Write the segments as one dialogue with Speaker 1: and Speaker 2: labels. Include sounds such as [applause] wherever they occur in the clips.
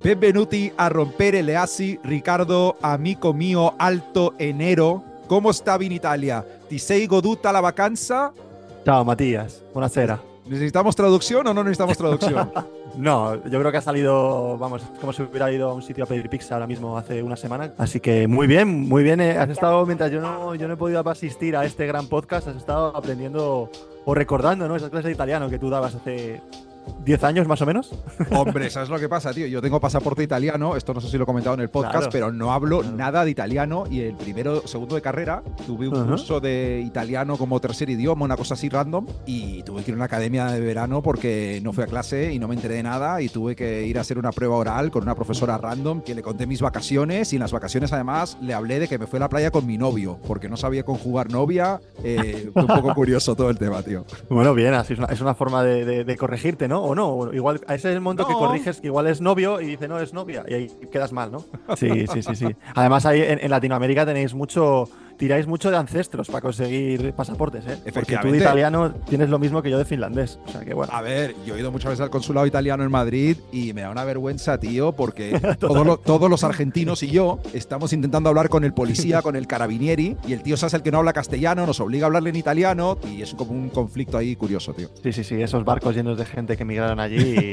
Speaker 1: Benvenuti a rompere le assi, Riccardo, amico mio alto enero. ¿Cómo estaba in Italia? ¿Ti sei goduta la vacanza?
Speaker 2: Ciao Matías, buonasera.
Speaker 1: ¿Necesitamos traducción o no necesitamos traducción? [laughs]
Speaker 2: No, yo creo que ha salido, vamos, como si hubiera ido a un sitio a pedir pizza ahora mismo hace una semana. Así que muy bien, muy bien. eh, Has estado, mientras yo no, yo no he podido asistir a este gran podcast, has estado aprendiendo o recordando, ¿no? Esas clases de italiano que tú dabas hace 10 años más o menos.
Speaker 1: Hombre, ¿sabes lo que pasa, tío? Yo tengo pasaporte italiano, esto no sé si lo he comentado en el podcast,
Speaker 2: Claro.
Speaker 1: pero no hablo
Speaker 2: Claro.
Speaker 1: nada de italiano y el primero, segundo de carrera, tuve un curso de italiano como tercer idioma, una cosa así random, y tuve que ir a una academia de verano porque no fui a clase y no me enteré de nada y tuve que ir a hacer una prueba oral con una profesora random que le conté mis vacaciones y en las vacaciones además le hablé de que me fue a la playa con mi novio porque no sabía conjugar novia. Eh, fue un poco [laughs] curioso todo el tema, tío.
Speaker 2: Bueno, bien, así es una, es una forma de, de- de corregirte, ¿no? O no, igual, ese es el momento que corriges que igual es novio y dice no, es novia, y ahí quedas mal, ¿no? [laughs] Sí, sí, sí, sí. Además, ahí en, en Latinoamérica tenéis mucho, tiráis mucho de ancestros para conseguir pasaportes, ¿eh? Porque tú de italiano tienes lo mismo que yo de finlandés, o sea que bueno.
Speaker 1: A ver, yo he ido muchas veces al consulado italiano en Madrid y me da una vergüenza, tío, porque [laughs] todos, los- todos los argentinos y yo estamos intentando hablar con el policía, [laughs] con el carabinieri, y el tío se hace el que no habla castellano, nos obliga a hablarle en italiano, y es como un conflicto ahí curioso, tío.
Speaker 2: Sí, sí, sí, esos barcos llenos de gente que emigraron allí. y-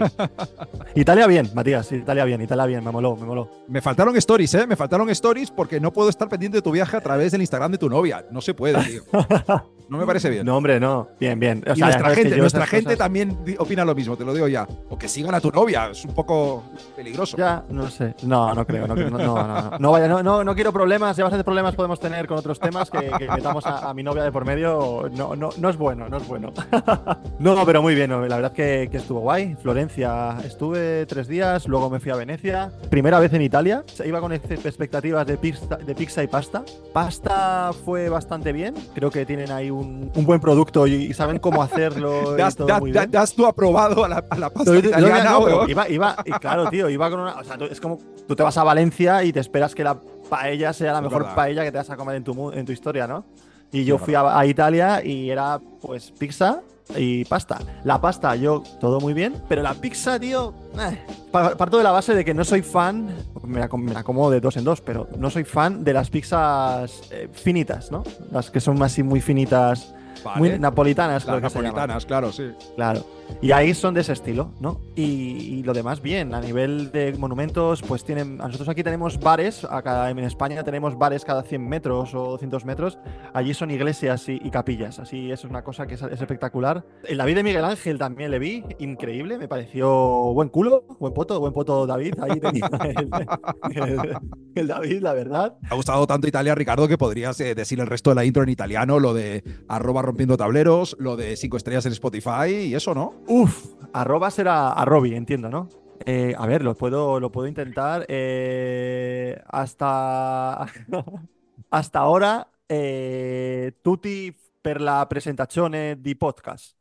Speaker 2: [laughs] Italia bien, Matías, Italia bien, Italia bien, me moló, me moló.
Speaker 1: Me faltaron stories, ¿eh? Me faltaron stories porque no puedo estar pendiente de tu viaje a través del Instagram de tu novia. No se puede, tío. [laughs] No me parece bien.
Speaker 2: No, hombre, no, bien, bien. O
Speaker 1: y
Speaker 2: sea,
Speaker 1: nuestra gente, nuestra gente
Speaker 2: cosas-
Speaker 1: también opina lo mismo, te lo digo ya. O que sigan a tu novia, es un poco peligroso.
Speaker 2: Ya, no sé. No, no creo. No, no, no, no, no. No, vaya, no, no, no quiero problemas. Ya bastantes problemas podemos tener con otros temas que, que metamos a, a mi novia de por medio. No, no, no es bueno, no es bueno. [laughs] No, pero muy bien. La verdad que, que estuvo guay. Florencia estuve tres días, luego me fui a Venecia. Primera vez en Italia. Iba con ex- expectativas de pizza, de pizza y pasta. Pasta fue bastante bien. Creo que tienen ahí un, un buen producto y, y saben cómo hacerlo. [laughs] y
Speaker 1: Das,
Speaker 2: todo
Speaker 1: da-
Speaker 2: muy bien.
Speaker 1: das tú aprobado a la, a la pasta
Speaker 2: lo-
Speaker 1: italiana,
Speaker 2: no, pero iba, iba, y claro, tío, iba con una. O sea, tú- es como tú te vas a Valencia y te esperas que la paella sea la mejor
Speaker 1: verdad.
Speaker 2: paella que te vas a comer en tu, en tu historia, ¿no? Y yo fui a, a Italia y era, pues, pizza y pasta. La pasta, yo, todo muy bien, pero la pizza, tío. eh, pa- parto de la base de que no soy fan. Me la, me la como de dos en dos, pero no soy fan de las pizzas eh, finitas, ¿no? Las que son así muy finitas,
Speaker 1: Vale.
Speaker 2: muy napolitanas,
Speaker 1: Las
Speaker 2: creo que se
Speaker 1: napolitanas, claro, sí.
Speaker 2: Claro. Y ahí son de ese estilo, ¿no? Y, y lo demás, bien. A nivel de monumentos, pues tienen. Nosotros aquí tenemos bares, acá en España tenemos bares cada 100 metros o 200 metros. Allí son iglesias y, y capillas. Así, eso es una cosa que es, es espectacular. En la vida de Miguel Ángel también le vi, increíble. Me pareció buen culo, buen poto, buen poto David. Ahí tenía [laughs] el, el- el David, la verdad.
Speaker 1: Me ha gustado tanto Italia, Ricardo, que podrías eh, decir el resto de la intro en italiano, lo de arroba rompiendo tableros, lo de cinco estrellas en Spotify y eso, ¿no?
Speaker 2: Uf, arroba será arrobi, entiendo, ¿no? Eh, a ver, lo puedo, lo puedo intentar. eh, hasta, [laughs] hasta ahora, eh, tutti per la presentazione di podcast.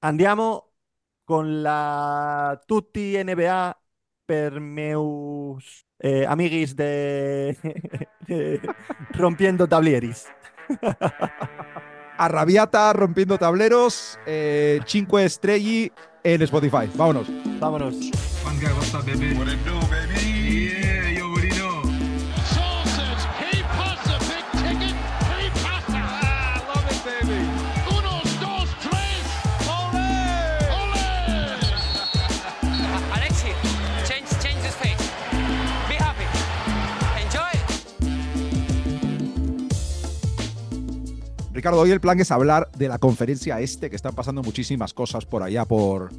Speaker 2: Andiamo con la tutti NBA per meus amiguis de, [laughs] de Rompiendo Tablieris. [laughs]
Speaker 1: Arrabiata rompiendo tableros, eh, cinque estrelli en Spotify. Vámonos.
Speaker 2: Vámonos.
Speaker 1: Ricardo, hoy el plan es hablar de la conferencia este, que están pasando muchísimas cosas por allá, por,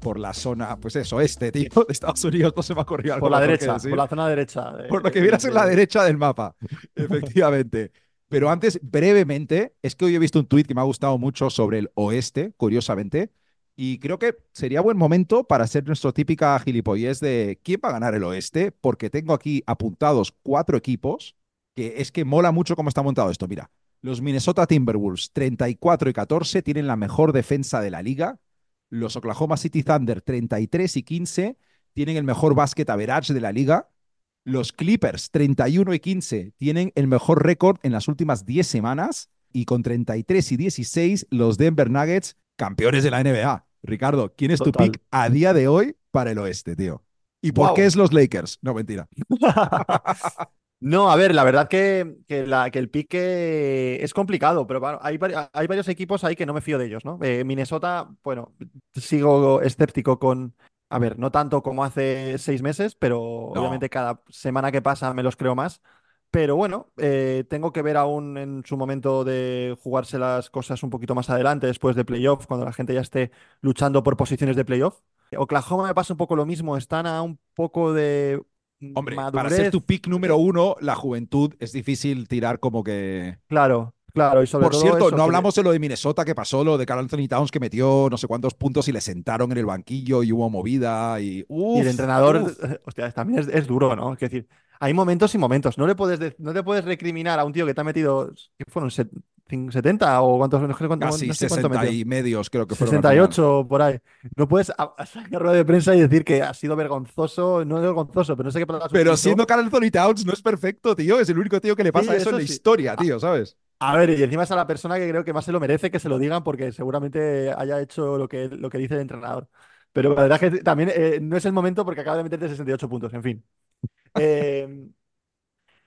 Speaker 1: por la zona, pues eso, este, tío, de Estados Unidos. No se me ha ocurrido algo
Speaker 2: Por la derecha, por la zona derecha. de-
Speaker 1: Por lo que vieras en la
Speaker 2: de-
Speaker 1: derecha del mapa, efectivamente. Pero antes, brevemente, es que hoy he visto un tuit que me ha gustado mucho sobre el oeste, curiosamente, y creo que sería buen momento para hacer nuestro típica gilipollez de quién va a ganar el oeste, porque tengo aquí apuntados cuatro equipos, que es que mola mucho cómo está montado esto. Mira, los Minnesota Timberwolves 34 y 14 tienen la mejor defensa de la liga, los Oklahoma City Thunder 33 y 15 tienen el mejor básquet average de la liga, los Clippers 31 y 15 tienen el mejor récord en las últimas 10 semanas y con 33 y 16 los Denver Nuggets campeones de la NBA. Ricardo, ¿quién es tu pick a día de hoy para el oeste, tío? ¿Y por qué es los Lakers? No, mentira. [laughs]
Speaker 2: No, a ver, la verdad que, que la- que el pique es complicado, pero bueno, hay, vari- hay varios equipos ahí que no me fío de ellos, ¿no? Eh, Minnesota, bueno, sigo escéptico con, a ver, no tanto como hace seis meses, pero
Speaker 1: No.
Speaker 2: obviamente cada semana que pasa me los creo más. Pero bueno, eh, tengo que ver aún en su momento de jugarse las cosas un poquito más adelante, después de playoff, cuando la gente ya esté luchando por posiciones de playoff. Oklahoma me pasa un poco lo mismo, están a un poco de
Speaker 1: Hombre, para ser tu pick número uno, la juventud es difícil tirar como que.
Speaker 2: Claro, claro, y sobre
Speaker 1: Por
Speaker 2: todo
Speaker 1: cierto,
Speaker 2: eso
Speaker 1: no
Speaker 2: que-
Speaker 1: hablamos de lo de Minnesota que pasó, lo de Carl Anthony Towns que metió no sé cuántos puntos y le sentaron en el banquillo y hubo movida y.
Speaker 2: Y el entrenador,
Speaker 1: uf. [laughs]
Speaker 2: hostia, también es, es duro, ¿no? Es decir, hay momentos y momentos. No le puedes, de- no te puedes recriminar a un tío que te ha metido, ¿qué fueron? Set- cin- ¿70 o cuántos? No cuánto,
Speaker 1: Casi
Speaker 2: no sé cuánto
Speaker 1: 60
Speaker 2: metió.
Speaker 1: y medios, creo que fueron. al final.
Speaker 2: 68 por ahí. No puedes sacar rueda de prensa y decir que ha sido vergonzoso, no es vergonzoso, pero no sé qué palabras
Speaker 1: Pero siendo Carl Anthony Towns no es perfecto, tío. Es el único tío que le pasa
Speaker 2: Sí,
Speaker 1: eso en la
Speaker 2: sí.
Speaker 1: historia, tío, ¿sabes?
Speaker 2: A ver, y encima es a la persona que creo que más se lo merece que se lo digan porque seguramente haya hecho lo que, lo que dice el entrenador. Pero la verdad es que también eh, no es el momento porque acaba de meterte 68 puntos, en fin. [laughs] Eh,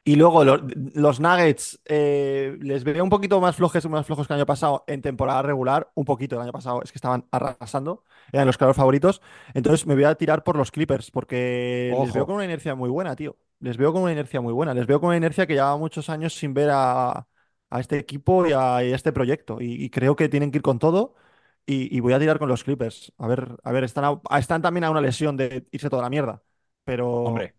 Speaker 2: y luego lo- los, Nuggets eh, les veo un poquito más flojos, más flojos que el año pasado en temporada regular, un poquito el año pasado, es que estaban arrasando, eran los claros favoritos. Entonces me voy a tirar por los Clippers porque les veo con una inercia muy buena, tío. Les veo con una inercia muy buena, les veo con una inercia que lleva muchos años sin ver a, a este equipo y a, y a este proyecto. Y, y creo que tienen que ir con todo. Y, y voy a tirar con los Clippers. A ver, a ver, están, a- están también a una lesión de irse toda la mierda. Pero
Speaker 1: Hombre,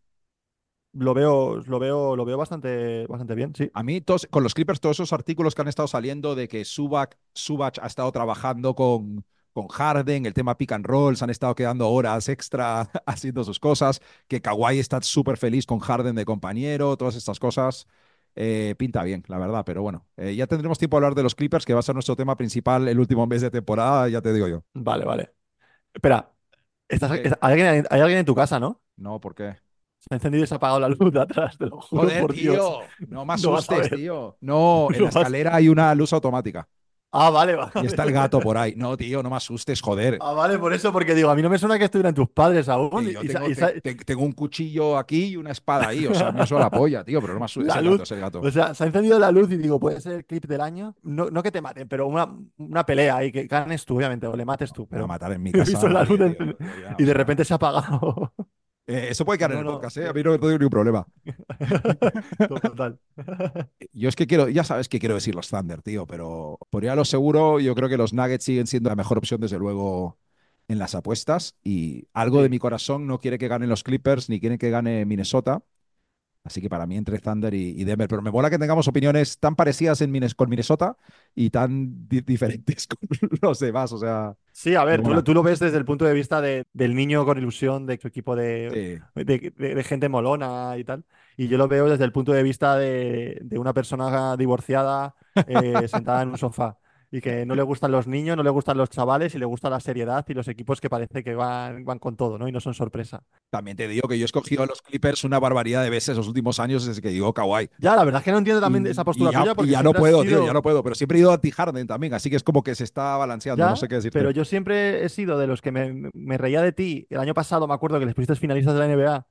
Speaker 2: lo veo, lo veo, lo veo bastante, bastante bien, sí.
Speaker 1: a mí todos, con los Clippers, todos esos artículos que han estado saliendo de que Subac, Subach ha estado trabajando con, con Harden, el tema pick and roll, se han estado quedando horas extra [laughs] haciendo sus cosas, que Kawhi está súper feliz con Harden de compañero, todas estas cosas. eh, pinta bien, la verdad, pero bueno, eh, ya tendremos tiempo a hablar de los Clippers, que va a ser nuestro tema principal el último mes de temporada, ya te digo yo.
Speaker 2: Vale, vale. Espera, estás-
Speaker 1: ¿Qué?
Speaker 2: hay, alguien, hay alguien en tu casa, ¿no?
Speaker 1: No, ¿por qué?
Speaker 2: Se ha encendido y se ha apagado la luz de atrás, te lo juro
Speaker 1: Joder,
Speaker 2: por Dios.
Speaker 1: tío, no me
Speaker 2: No a
Speaker 1: asustes, tío. No, [laughs] en
Speaker 2: No
Speaker 1: la
Speaker 2: vas
Speaker 1: escalera hay una luz automática
Speaker 2: Ah, vale, vale.
Speaker 1: y está el gato por ahí. No, tío, no me asustes, joder.
Speaker 2: Ah, vale, por eso, porque digo, a mí no me suena que estuvieran tus padres aún.
Speaker 1: Que
Speaker 2: y-
Speaker 1: yo
Speaker 2: y sa-
Speaker 1: tengo,
Speaker 2: y sa-
Speaker 1: te- te- tengo un cuchillo aquí y una espada ahí, o sea, me suena la polla, tío, pero no me asustes, el gato, es el gato.
Speaker 2: O sea, se ha encendido la luz y digo, puede ser el clip del año. No, no que te maten, pero una, una pelea y que ganes tú, obviamente, o le mates tú.
Speaker 1: Me
Speaker 2: Pero...
Speaker 1: matar en mi [laughs] casa.
Speaker 2: visto la luz
Speaker 1: nadie,
Speaker 2: en-
Speaker 1: tío, ya, o
Speaker 2: Y de repente se ha apagado.
Speaker 1: Eh, eso puede quedar en
Speaker 2: No,
Speaker 1: el
Speaker 2: no,
Speaker 1: podcast, ¿eh?
Speaker 2: sí.
Speaker 1: A mí no me tengo ningún problema. [laughs]
Speaker 2: Total. [laughs]
Speaker 1: Yo es que quiero, ya sabes que quiero decir los Thunder, tío, pero por ir a lo seguro, yo creo que los Nuggets siguen siendo la mejor opción, desde luego, en las apuestas. Y algo de mi corazón no quiere que ganen los Clippers ni quiere que gane Minnesota. Así que para mí entre Thunder y, y Denver. Pero me mola que tengamos opiniones tan parecidas en con Minnesota y tan di- diferentes [laughs] con los demás. O sea,
Speaker 2: Sí, a ver, tú, lo- tú lo ves desde el punto de vista de- del niño con ilusión, de tu equipo de,
Speaker 1: sí.
Speaker 2: de, de- de gente molona y tal. Y yo lo veo desde el punto de vista de, de una persona divorciada eh, sentada en un sofá y que no le gustan los niños, no le gustan los chavales y le gusta la seriedad y los equipos que parece que van, van con todo, ¿no? Y no son sorpresa.
Speaker 1: También te digo que yo he escogido a los Clippers una barbaridad de veces los últimos años desde que llegó Kawhi.
Speaker 2: Ya, la verdad es que no entiendo también
Speaker 1: Y-
Speaker 2: esa postura
Speaker 1: y ya,
Speaker 2: tuya porque
Speaker 1: y ya no puedo,
Speaker 2: sido-
Speaker 1: tío, ya no puedo. Pero siempre he ido anti-Harden también, así que es como que se está balanceando,
Speaker 2: Ya,
Speaker 1: no sé qué decirte.
Speaker 2: Pero yo siempre he sido de los que me, me reía de ti. El año pasado me acuerdo que les pusiste finalistas de la NBA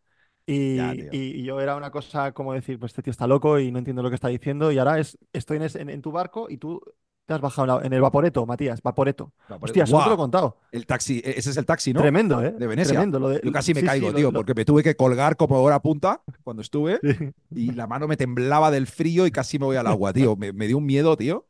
Speaker 2: y,
Speaker 1: Ya,
Speaker 2: y- y yo era una cosa como decir, pues este tío está loco y no entiendo lo que está diciendo y ahora es, estoy en, ese- en- en tu barco y tú te has bajado en, el Vaporeto, Matías, Vaporeto.
Speaker 1: Va, por-
Speaker 2: Hostia, eso no te lo he contado.
Speaker 1: El taxi, e, ese es el taxi, ¿no?
Speaker 2: Tremendo, ¿eh?
Speaker 1: De Venecia.
Speaker 2: Tremendo. Lo de-
Speaker 1: Yo casi me
Speaker 2: sí,
Speaker 1: caigo,
Speaker 2: sí,
Speaker 1: tío,
Speaker 2: lo-
Speaker 1: porque me tuve que colgar como hora punta cuando estuve
Speaker 2: Sí,
Speaker 1: y la mano me temblaba del frío y casi me voy al agua, tío. Me, me dio un miedo, tío.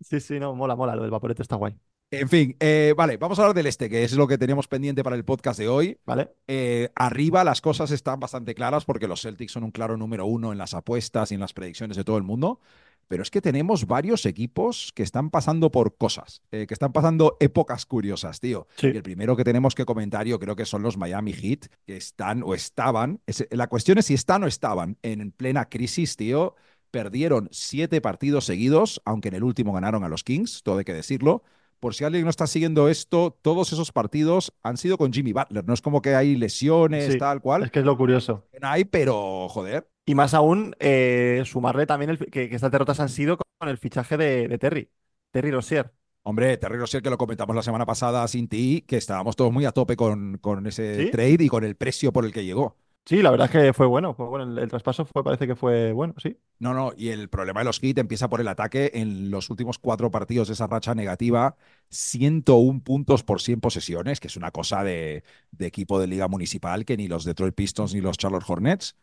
Speaker 2: sí, sí, no, mola, mola. Lo del Vaporeto está guay.
Speaker 1: En fin, eh, vale, vamos a hablar del este, que es lo que teníamos pendiente para el podcast de hoy.
Speaker 2: ¿Vale?
Speaker 1: Eh, arriba las cosas están bastante claras porque los Celtics son un claro número uno en las apuestas y en las predicciones de todo el mundo. Pero es que tenemos varios equipos que están pasando por cosas, eh, que están pasando épocas curiosas, tío.
Speaker 2: Sí.
Speaker 1: Y el primero que tenemos que comentar, yo creo que son los Miami Heat, que están o estaban. es- la cuestión es si están o estaban en plena crisis, tío. Perdieron siete partidos seguidos, aunque en el último ganaron a los Kings, todo hay que decirlo. Por si alguien no está siguiendo esto, todos esos partidos han sido con Jimmy Butler. No es como que hay lesiones,
Speaker 2: Sí,
Speaker 1: tal cual.
Speaker 2: Es que es lo curioso.
Speaker 1: Hay, pero joder.
Speaker 2: Y más aún, eh, sumarle también el que, que estas derrotas han sido con el fichaje de, de Terry, Terry Rozier.
Speaker 1: Hombre, Terry Rossier, que lo comentamos la semana pasada sin ti, que estábamos todos muy a tope con, con ese
Speaker 2: ¿Sí?
Speaker 1: trade y con el precio por el que llegó.
Speaker 2: Sí, la verdad es que fue bueno. El, traspaso fue, parece que fue bueno, sí.
Speaker 1: No, no, y el problema de los Heat empieza por el ataque. En los últimos cuatro partidos de esa racha negativa, 101 puntos por 100 posesiones, que es una cosa de, equipo de liga municipal que ni los Detroit Pistons ni los Charlotte Hornets.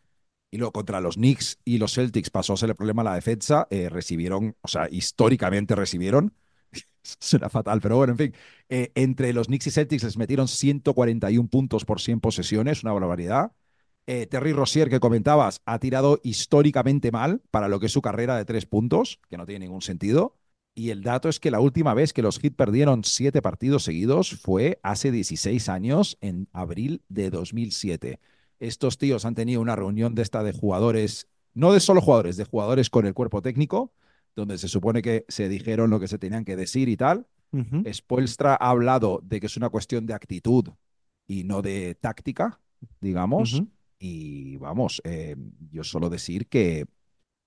Speaker 1: Y luego contra los Knicks y los Celtics pasó a ser el problema la defensa. eh, recibieron, o sea, históricamente recibieron. [laughs] Será fatal, pero bueno, en fin. Eh, entre los Knicks y Celtics les metieron 141 puntos por 100 posesiones, una barbaridad. Eh, Terry Rossier, que comentabas, ha tirado históricamente mal para lo que es su carrera de tres puntos, que no tiene ningún sentido. Y el dato es que la última vez que los Heat perdieron siete partidos seguidos fue hace 16 años, en abril de 2007. Estos tíos han tenido una reunión de esta de jugadores, no de solo jugadores, de jugadores con el cuerpo técnico, donde se supone que se dijeron lo que se tenían que decir y tal.
Speaker 2: Ujú.
Speaker 1: Spoelstra ha hablado de que es una cuestión de actitud y no de táctica, digamos.
Speaker 2: Ujú.
Speaker 1: Y vamos, eh, yo solo decir que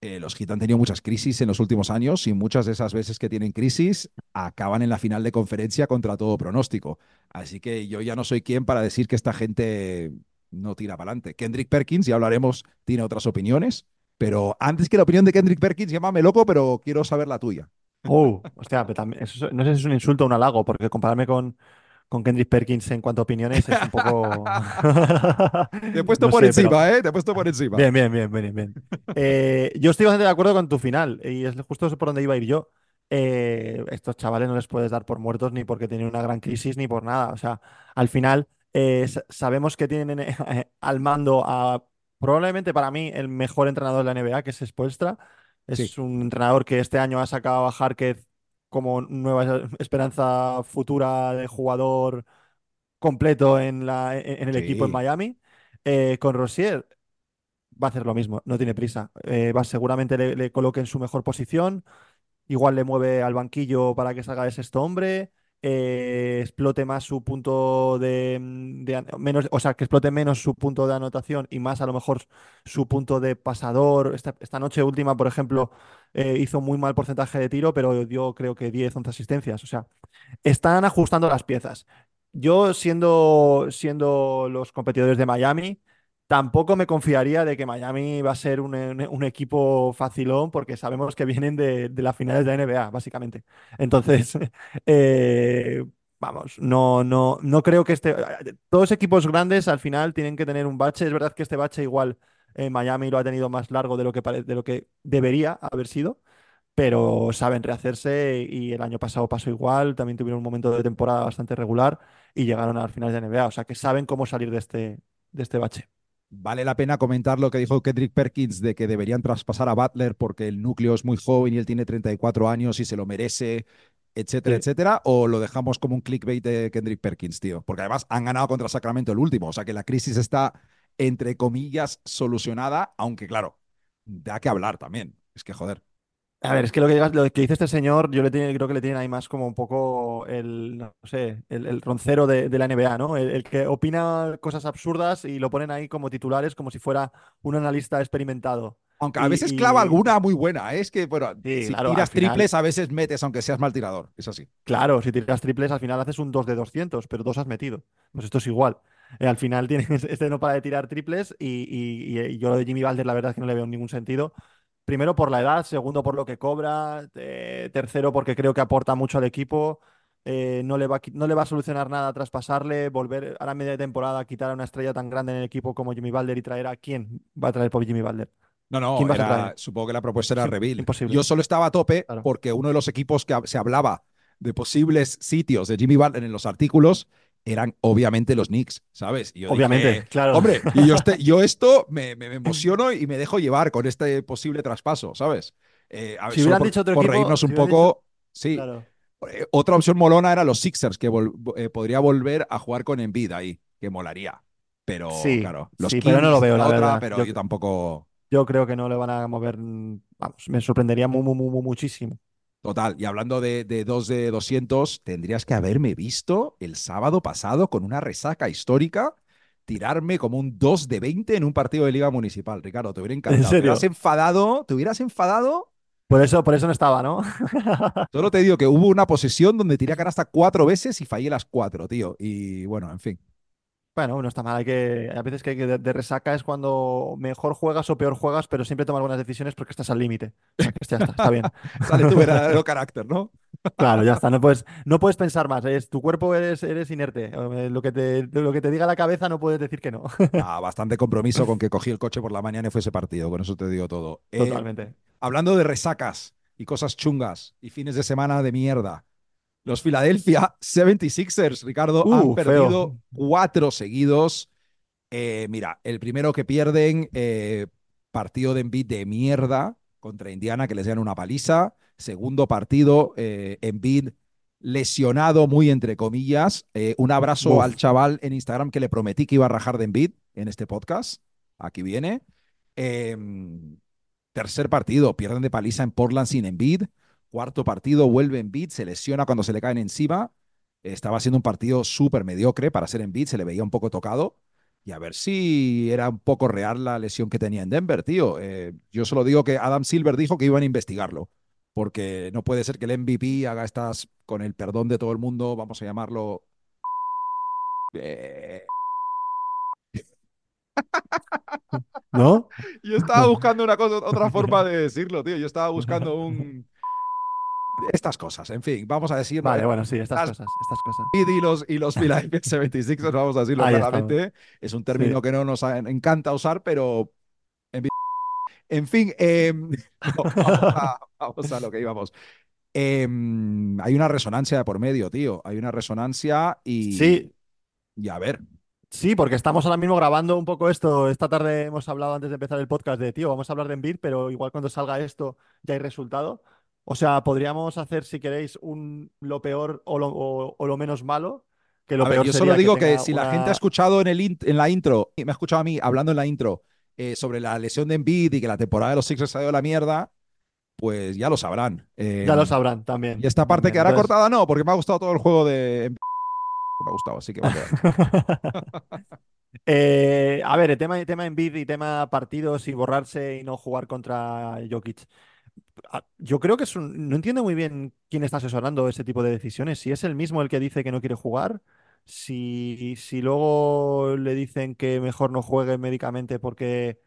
Speaker 1: eh, los Heat han tenido muchas crisis en los últimos años y muchas de esas veces que tienen crisis acaban en la final de conferencia contra todo pronóstico. Así que yo ya no soy quien para decir que esta gente no tira para adelante. Kendrick Perkins, ya hablaremos, tiene otras opiniones. Pero antes que la opinión de Kendrick Perkins, llámame loco, pero quiero saber la tuya.
Speaker 2: Oh, hostia, pero también, eso- no sé si es un insulto o un halago, porque compararme con, con Kendrick Perkins en cuanto a opiniones es un poco. [laughs]
Speaker 1: Te he puesto [laughs]
Speaker 2: No
Speaker 1: por
Speaker 2: sé,
Speaker 1: encima,
Speaker 2: pero-
Speaker 1: ¿eh? Te he puesto por encima.
Speaker 2: Bien, bien, bien, bien, bien. [laughs] Eh, yo estoy bastante de acuerdo con tu final, y es justo por donde iba a ir yo. Eh, estos chavales no les puedes dar por muertos ni porque tienen una gran crisis ni por nada. O sea, al final eh, sa- sabemos que tienen eh, al mando a probablemente para mí el mejor entrenador de la NBA, que es Spoelstra. Es
Speaker 1: Sí.
Speaker 2: un entrenador que este año ha sacado a Harkett como nueva esperanza futura de jugador completo en, la, en en el equipo en. Miami. Eh, con Rosier va a hacer lo mismo, no tiene prisa. Eh, va, seguramente le, le coloque en su mejor posición, igual le mueve al banquillo para que salga de sexto hombre, eh, explote más su punto de, de menos, o sea, que explote menos su punto de anotación y más a lo mejor su punto de pasador. Esta, esta noche última, por ejemplo, eh, hizo muy mal porcentaje de tiro, pero dio creo que 10, 11 asistencias. O sea, están ajustando las piezas. Yo, siendo, siendo los competidores de Miami, tampoco me confiaría de que Miami va a ser un, equipo facilón, porque sabemos que vienen de, de las finales de la NBA, básicamente. Entonces, [laughs] eh, vamos, no, no, no creo que este. Todos equipos grandes al final tienen que tener un bache. Es verdad que este bache igual eh, Miami lo ha tenido más largo de lo que, de lo que debería haber sido pero saben rehacerse y el año pasado pasó igual, también tuvieron un momento de temporada bastante regular y llegaron a las finales de NBA, o sea que saben cómo salir de este, de este bache.
Speaker 1: Vale la pena comentar lo que dijo Kendrick Perkins de que deberían traspasar a Butler porque el núcleo es muy joven y él tiene 34 años y se lo merece, etcétera,
Speaker 2: Sí.
Speaker 1: etcétera. O lo dejamos como un clickbait de Kendrick Perkins, tío. Porque además han ganado contra Sacramento el último. O sea que la crisis está, entre comillas, solucionada, aunque claro, da que hablar también. Es que joder.
Speaker 2: A ver, es que lo que, digas- lo que dice este señor, yo le tiene- creo que le tienen ahí más como un poco el, no sé, el, el roncero de, de la NBA, ¿no? El, el que opina cosas absurdas y lo ponen ahí como titulares, como si fuera un analista experimentado.
Speaker 1: Aunque a
Speaker 2: Y-
Speaker 1: veces
Speaker 2: y-
Speaker 1: clava alguna muy buena. ¿eh? Es que, bueno,
Speaker 2: Sí,
Speaker 1: si
Speaker 2: claro,
Speaker 1: tiras
Speaker 2: final-
Speaker 1: triples, a veces metes, aunque seas mal tirador. Es así.
Speaker 2: Claro, si tiras triples, al final haces un 2 de 200, pero dos has metido. Pues esto es igual. Eh, al final tienes, [laughs] este no para de tirar triples y, y- y- y yo lo de Jimmy Balder, la verdad es que no le veo ningún sentido. Primero por la edad, segundo por lo que cobra, eh, tercero porque creo que aporta mucho al equipo. eh, no le va no le va a solucionar nada traspasarle, volver a la media de temporada, quitar a una estrella tan grande en el equipo como Jimmy Balder y traer a quién va a traer por Jimmy Balder.
Speaker 1: No, no,
Speaker 2: ¿Quién vas a
Speaker 1: era- supongo que la propuesta era
Speaker 2: Sí,
Speaker 1: reveal.
Speaker 2: imposible.
Speaker 1: Yo solo estaba a tope
Speaker 2: Claro.
Speaker 1: porque uno de los equipos que se hablaba de posibles sitios de Jimmy Butler en los artículos eran obviamente los Knicks, ¿sabes? Y yo
Speaker 2: Obviamente,
Speaker 1: dije,
Speaker 2: claro.
Speaker 1: Hombre, y yo, este- yo [laughs] esto me, emociono y me dejo llevar con este posible traspaso, ¿sabes? Eh, a
Speaker 2: Si hubieran
Speaker 1: por,
Speaker 2: dicho otro
Speaker 1: por
Speaker 2: equipo,
Speaker 1: reírnos un
Speaker 2: si
Speaker 1: poco. Sí,
Speaker 2: Claro.
Speaker 1: Eh, otra opción molona era los Sixers, que vol- eh, podría volver a jugar con Embiid ahí, que molaría. Pero
Speaker 2: Sí,
Speaker 1: claro, los
Speaker 2: sí, pero no lo veo, la
Speaker 1: otra,
Speaker 2: verdad.
Speaker 1: pero
Speaker 2: Yo-
Speaker 1: yo tampoco.
Speaker 2: Yo creo que no le van a mover, vamos, me sorprendería mu- mu- mu- mu- muchísimo.
Speaker 1: Total, y hablando de, de 2 de 200, tendrías que haberme visto el sábado pasado con una resaca histórica tirarme como un 2 de 20 en un partido de Liga Municipal. Ricardo, te hubiera encantado. Te
Speaker 2: serio?
Speaker 1: hubieras enfadado, te hubieras enfadado
Speaker 2: Por eso, por eso no estaba, ¿no? [laughs]
Speaker 1: Solo te digo que hubo una posesión donde tiré a canasta cuatro veces y fallé las cuatro, tío. Y bueno, en fin.
Speaker 2: Bueno, no está mal. Hay que, a veces que, hay que de, de resaca es cuando mejor juegas o peor juegas, pero siempre tomas buenas decisiones porque estás al límite. O sea, que ya está, está bien.
Speaker 1: Sale tu verdadero carácter, ¿no?
Speaker 2: Claro, ya está. No puedes, no puedes pensar más. Es, tu cuerpo eres, eres inerte. Eh, Lo que te, lo que te diga la cabeza no puedes decir que no. [laughs]
Speaker 1: Ah, [laughs] bastante compromiso con que cogí el coche por la mañana y fue ese partido. Con eso te digo todo. Eh,
Speaker 2: Totalmente.
Speaker 1: hablando de resacas y cosas chungas y fines de semana de mierda. Los Philadelphia 76ers, Ricardo,
Speaker 2: Uh,
Speaker 1: han perdido
Speaker 2: feo.
Speaker 1: cuatro seguidos. Eh, mira, el primero que pierden, eh, partido de Embiid de mierda contra Indiana, que les dan una paliza. Segundo partido, eh, Embiid lesionado, muy entre comillas. Eh, un abrazo
Speaker 2: Uf.
Speaker 1: al chaval en Instagram que le prometí que iba a rajar de Embiid en este podcast. Aquí viene. Eh, tercer partido, pierden de paliza en Portland sin Embiid. Cuarto partido, vuelve Embiid, se lesiona cuando se le caen encima. Estaba siendo un partido súper mediocre para ser Embiid, se le veía un poco tocado. Y a ver si era un poco real la lesión que tenía en Denver, tío. Eh, yo solo digo que Adam Silver dijo que iban a investigarlo, porque no puede ser que el MVP haga estas, con el perdón de todo el mundo, vamos a llamarlo... eh,
Speaker 2: ¿No? [laughs]
Speaker 1: Yo estaba buscando una cosa, otra forma de decirlo, tío. Yo estaba buscando un... Estas cosas, en fin, vamos a decir...
Speaker 2: Vale, bueno, sí, estas
Speaker 1: Las-
Speaker 2: cosas, estas cosas.
Speaker 1: y los, y los Philadelphia 76ers, vamos a decirlo claramente. Es un término
Speaker 2: Sí.
Speaker 1: que no nos encanta usar, pero... En, fin, eh, no, vamos, a, vamos a lo que íbamos. Eh, hay una resonancia de por medio, tío. Hay una resonancia y...
Speaker 2: Sí,
Speaker 1: Y a ver,
Speaker 2: Sí, porque estamos ahora mismo grabando un poco esto. Esta tarde hemos hablado antes de empezar el podcast de, tío, vamos a hablar de Embiid, pero igual cuando salga esto ya hay resultado. O sea, podríamos hacer, si queréis, un lo peor o lo, o- o lo menos malo. Que lo
Speaker 1: a ver,
Speaker 2: peor
Speaker 1: yo
Speaker 2: sería
Speaker 1: solo digo que, si la gente ha escuchado en, el en la intro, y me ha escuchado a mí hablando en la intro eh, sobre la lesión de Embiid y que la temporada de los Sixers ha ido a la mierda, pues ya lo sabrán. Eh,
Speaker 2: Ya lo sabrán también.
Speaker 1: Y esta parte
Speaker 2: también.
Speaker 1: quedará
Speaker 2: Entonces-
Speaker 1: cortada, no, porque me ha gustado todo el juego de. Embiid. Me ha gustado, así que va a quedar. [laughs]
Speaker 2: Eh, a ver, el tema, el tema Embiid y tema partidos y borrarse y no jugar contra Jokic. Ah, Yo creo que es. No entiendo muy bien quién está asesorando ese tipo de decisiones. Si es el mismo el que dice que no quiere jugar, si, si luego le dicen que mejor no juegue médicamente porque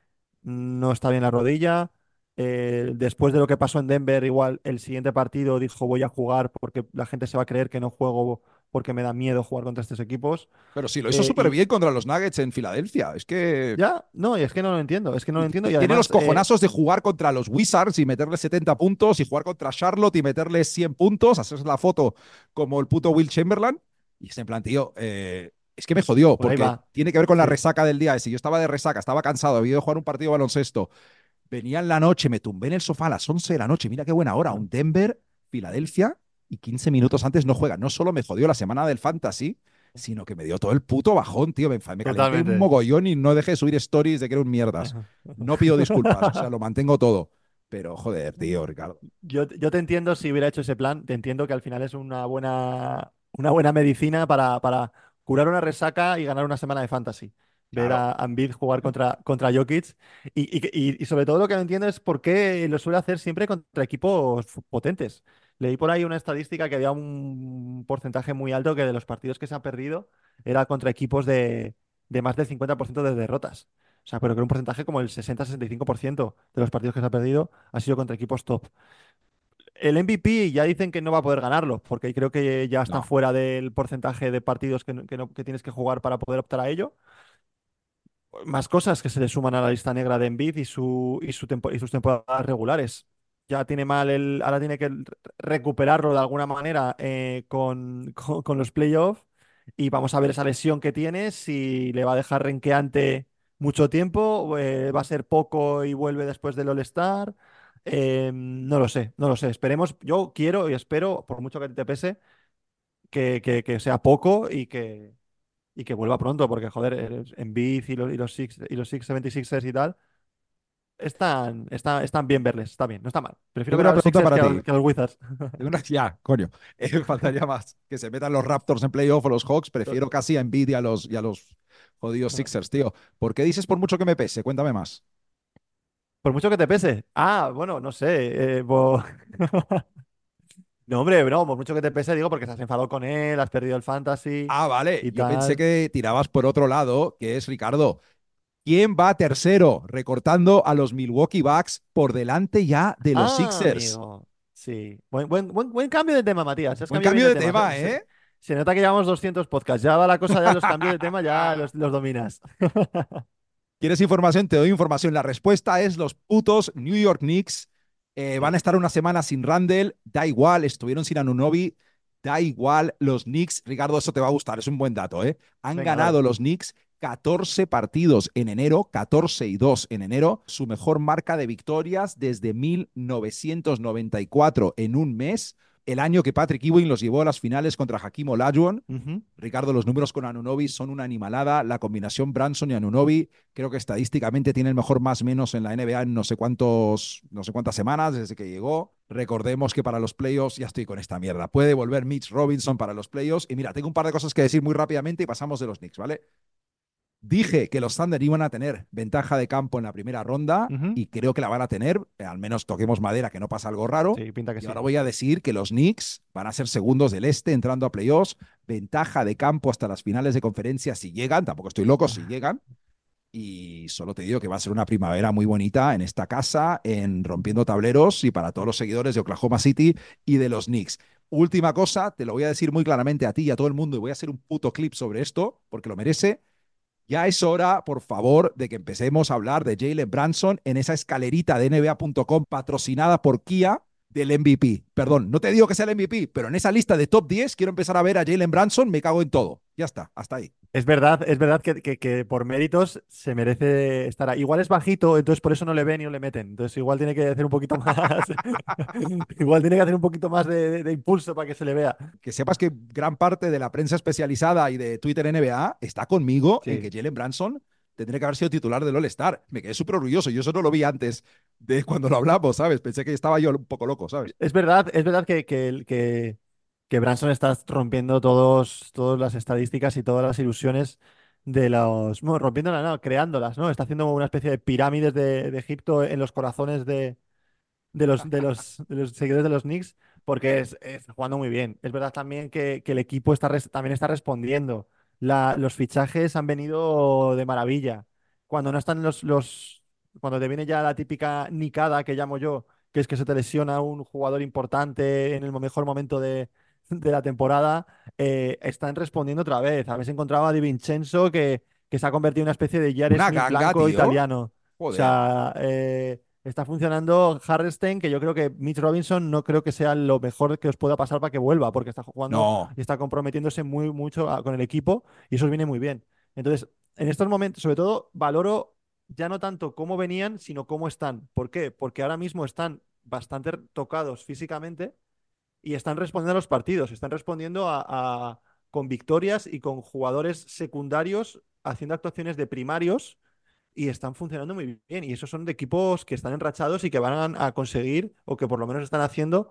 Speaker 2: no está bien la rodilla. eh, después de lo que pasó en Denver, igual el siguiente partido dijo voy a jugar porque la gente se va a creer que no juego porque me da miedo jugar contra estos equipos.
Speaker 1: Pero sí, lo hizo
Speaker 2: Eh,
Speaker 1: súper
Speaker 2: y-
Speaker 1: bien contra los Nuggets en Filadelfia. Es que.
Speaker 2: Ya, no, y es que no lo entiendo, es que no lo entiendo. Y
Speaker 1: Tiene
Speaker 2: además,
Speaker 1: los
Speaker 2: eh,
Speaker 1: cojonazos de jugar contra los Wizards y meterle 70 puntos y jugar contra Charlotte y meterle 100 puntos, hacerse la foto como el puto Will Chamberlain. Y es en plan, tío, eh, es que me jodió
Speaker 2: Por
Speaker 1: porque tiene que ver con la resaca del día ese. Yo estaba de resaca, estaba cansado, había ido a jugar un partido de baloncesto. Venía en la noche, me tumbé en el sofá a las 11 de la noche. Mira qué buena hora. Un Denver, Filadelfia y 15 minutos antes no juega. No solo me jodió la semana del fantasy, sino que me dio todo el puto bajón, tío. Me, me calenté un mogollón y no dejé de subir stories de que era un mierdas. No pido disculpas, o sea, lo mantengo todo. Pero joder, tío, Ricardo.
Speaker 2: Yo, yo te entiendo si hubiera hecho ese plan, te entiendo que al final es una buena, una buena medicina para, para curar una resaca y ganar una semana de fantasy. Ver a Embiid jugar contra, contra Jokic. Y, y- y- sobre todo lo que no entiendo es por qué lo suele hacer siempre contra equipos potentes. Leí por ahí una estadística que había un porcentaje muy alto que de los partidos que se ha perdido era contra equipos de, de más del 50% de derrotas. O sea, pero que un porcentaje como el 60-65% de los partidos que se ha perdido ha sido contra equipos top. El MVP ya dicen que no va a poder ganarlo, porque creo que ya está
Speaker 1: No.
Speaker 2: fuera del porcentaje de partidos que, que no- que tienes que jugar para poder optar a ello. Más cosas que se le suman a la lista negra de Embiid y, su, y, su tempo- y sus temporadas regulares. Ya tiene mal el. Ahora tiene que re- recuperarlo de alguna manera eh, con, [laughs] con- los playoffs. Y vamos a ver esa lesión que tiene, si le va a dejar renqueante mucho tiempo, eh, va a ser poco y vuelve después del All-Star. Eh, no lo sé, no lo sé. Esperemos, yo quiero y espero, por mucho que te pese, que, que- sea poco y que, y que vuelva pronto, porque joder, el Embiid y los, y los, Six, y los Six 76ers y tal, están, están, están bien verles, está bien, no está mal. Prefiero ver a los Sixers
Speaker 1: para ti.
Speaker 2: que a los Wizards. [laughs]
Speaker 1: Una- Ya, coño. [laughs] Eh, faltaría más. Que se metan los Raptors en playoff o los Hawks. Prefiero casi a Embiid y a los, y a los jodidos Sixers, tío. ¿Por qué dices por mucho que me pese? Cuéntame más.
Speaker 2: Por mucho que te pese. Ah, bueno, no sé. eh, bo- [laughs] No, hombre, no, por mucho que te pese, digo, porque estás enfadado con él, has perdido el fantasy.
Speaker 1: Ah, vale.
Speaker 2: y
Speaker 1: Yo pensé que tirabas por otro lado, que es Ricardo. ¿Quién va tercero? Recortando a los Milwaukee Bucks por delante ya de los
Speaker 2: Ah,
Speaker 1: Sixers.
Speaker 2: amigo. Sí. Buen, buen, buen, buen cambio de tema, Matías. has
Speaker 1: Buen cambio de tema, ¿eh?
Speaker 2: Se nota que llevamos 200 podcasts. Ya va la cosa de los cambios de tema, ya [laughs] los, los dominas. [laughs]
Speaker 1: ¿Quieres información? Te doy información. La respuesta es los putos New York Knicks. Eh, van a estar una semana sin Randall. Da igual, estuvieron sin Anunobi. Da igual, los Knicks. Ricardo, eso te va a gustar. Es un buen dato, ¿eh? Han
Speaker 2: Venga,
Speaker 1: ganado los Knicks 14 partidos en enero, 14 y 2 en enero. Su mejor marca de victorias desde 1994 en un mes. El año que Patrick Ewing los llevó a las finales contra Hakim Olajuwon. Ricardo, los números con Anunobi son una animalada. La combinación Branson y Anunobi, creo que estadísticamente tiene el mejor más menos en la NBA en no sé cuántos, no sé cuántas semanas desde que llegó. Recordemos que para los playoffs, ya estoy con esta mierda. Puede volver Mitch Robinson para los playoffs. Y mira, tengo un par de cosas que decir muy rápidamente y pasamos de los Knicks, ¿vale? Dije que los Thunder iban a tener ventaja de campo en la primera ronda y creo que la van a tener. eh, Al menos toquemos madera, que no pasa algo raro.
Speaker 2: Sí, pinta que
Speaker 1: Y
Speaker 2: sí.
Speaker 1: ahora voy a decir que los Knicks van a ser segundos del este entrando a playoffs, ventaja de campo hasta las finales de conferencia si llegan, tampoco estoy loco si llegan. Y solo te digo que va a ser una primavera muy bonita en esta casa, en rompiendo tableros y para todos los seguidores de Oklahoma City y de los Knicks. Última cosa, te lo voy a decir muy claramente a ti y a todo el mundo y voy a hacer un puto clip sobre esto porque lo merece. Ya es hora, por favor, de que empecemos a hablar de Jalen Branson en esa escalerita de NBA.com patrocinada por Kia del MVP. Perdón, no te digo que sea el MVP, pero en esa lista de top 10 quiero empezar a ver a Jalen Branson, me cago en todo. Ya está, hasta ahí.
Speaker 2: Es verdad, es verdad que, que- que por méritos se merece estar ahí. Igual es bajito, entonces por eso no le ven y no le meten. Entonces igual tiene que hacer un poquito más. [laughs] igual tiene que hacer un poquito más de, de- de impulso para que se le vea.
Speaker 1: Que sepas que gran parte de la prensa especializada y de Twitter NBA está conmigo
Speaker 2: Sí.
Speaker 1: en que Jalen Branson tendría que haber sido titular del All-Star. Me quedé súper orgulloso. Yo eso no lo vi antes de cuando lo hablamos, ¿sabes? Pensé que estaba yo un poco loco, ¿sabes?
Speaker 2: Es verdad, es verdad que, que, que, Branson está rompiendo todos, todas las estadísticas y todas las ilusiones de los. Bueno, rompiéndolas, no, creándolas, ¿no? Está haciendo una especie de pirámides de, Egipto en los corazones de, de los, de los, seguidores de los Knicks, porque es, jugando muy bien. Es verdad también que, el equipo está también está respondiendo. La- los fichajes han venido de maravilla. Cuando no están los, los, cuando te viene ya la típica nicada que llamo yo, que es que se te lesiona un jugador importante en el mejor momento de, de la temporada, eh, están respondiendo otra vez. Habéis encontrado a Di Vincenzo que, que se ha convertido en una especie de Jared blanco
Speaker 1: tío.
Speaker 2: italiano. O
Speaker 1: Joder.
Speaker 2: sea, eh, está funcionando Hardenstein, que yo creo que Mitch Robinson no creo que sea lo mejor que os pueda pasar para que vuelva, porque está jugando
Speaker 1: no.
Speaker 2: y está comprometiéndose muy mucho a- con el equipo y eso os viene muy bien. Entonces, en estos momentos, sobre todo, valoro ya no tanto cómo venían, sino cómo están. ¿Por qué? Porque ahora mismo están bastante tocados físicamente y están respondiendo a los partidos, están respondiendo a, a- con victorias y con jugadores secundarios haciendo actuaciones de primarios y están funcionando muy bien. Y esos son de equipos que están enrachados y que van a conseguir, o que por lo menos están haciendo,